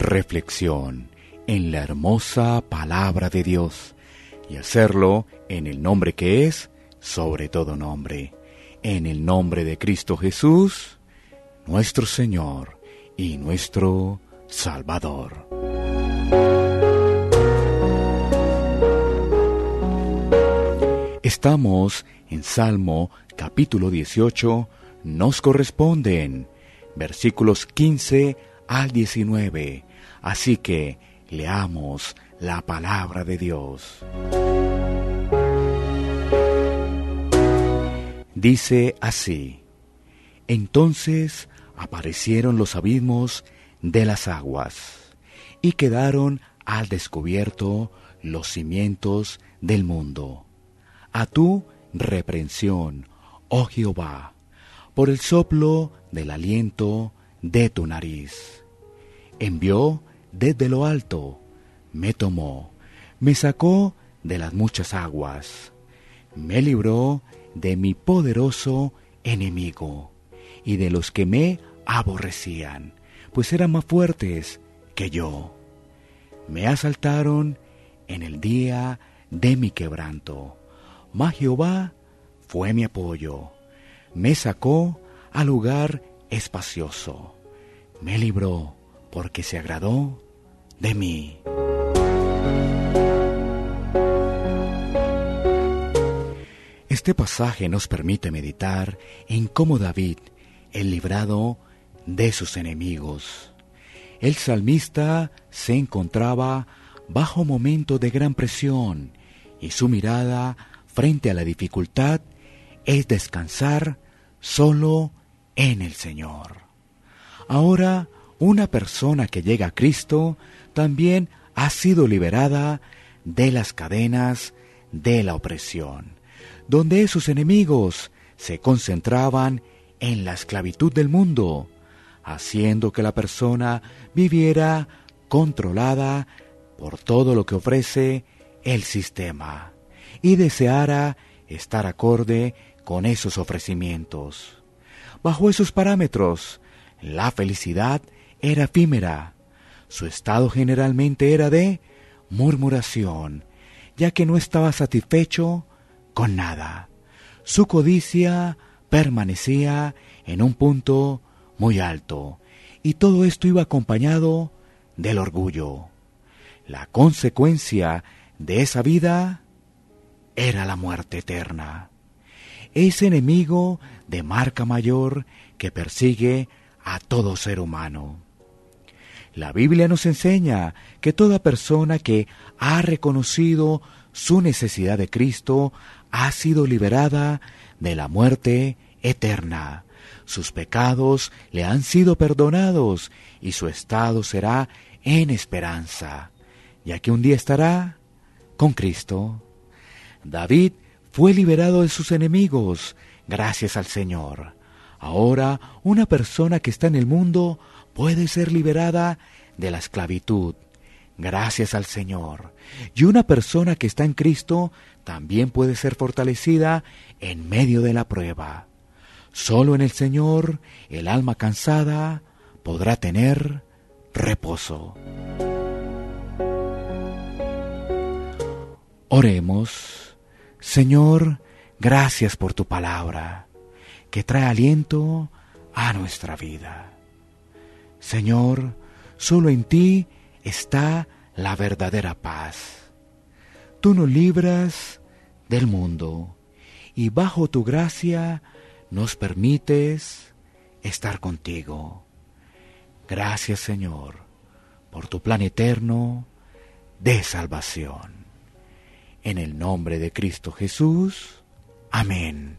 reflexión en la hermosa palabra de Dios y hacerlo en el nombre que es sobre todo nombre, en el nombre de Cristo Jesús, nuestro Señor y nuestro Salvador. Estamos en Salmo capítulo 18, nos corresponden versículos 15 al 19. Así que leamos la palabra de Dios. Dice así, entonces aparecieron los abismos de las aguas y quedaron al descubierto los cimientos del mundo. A tu reprensión, oh Jehová, por el soplo del aliento de tu nariz. Envió desde lo alto, me tomó, me sacó de las muchas aguas, me libró de mi poderoso enemigo y de los que me aborrecían, pues eran más fuertes que yo. Me asaltaron en el día de mi quebranto mas Jehová fue mi apoyo, me sacó al lugar espacioso, me libró porque se agradó de mí. Este pasaje nos permite meditar en cómo David, el librado de sus enemigos. El salmista se encontraba bajo momento de gran presión y su mirada frente a la dificultad es descansar solo en el Señor. Ahora, una persona que llega a Cristo también ha sido liberada de las cadenas de la opresión, donde sus enemigos se concentraban en la esclavitud del mundo, haciendo que la persona viviera controlada por todo lo que ofrece el sistema y deseara estar acorde con esos ofrecimientos. Bajo esos parámetros, la felicidad era efímera. Su estado generalmente era de murmuración, ya que no estaba satisfecho con nada. Su codicia permanecía en un punto muy alto, y todo esto iba acompañado del orgullo. La consecuencia de esa vida era la muerte eterna. Ese enemigo de marca mayor que persigue a todo ser humano. La Biblia nos enseña que toda persona que ha reconocido su necesidad de Cristo ha sido liberada de la muerte eterna. Sus pecados le han sido perdonados y su estado será en esperanza, ya que un día estará con Cristo. David fue liberado de sus enemigos gracias al Señor. Ahora una persona que está en el mundo puede ser liberada de la esclavitud gracias al Señor. Y una persona que está en Cristo también puede ser fortalecida en medio de la prueba. Solo en el Señor el alma cansada podrá tener reposo. Oremos. Señor, gracias por tu palabra, que trae aliento a nuestra vida. Señor, solo en ti está la verdadera paz. Tú nos libras del mundo y bajo tu gracia nos permites estar contigo. Gracias Señor por tu plan eterno de salvación. En el nombre de Cristo Jesús. Amén.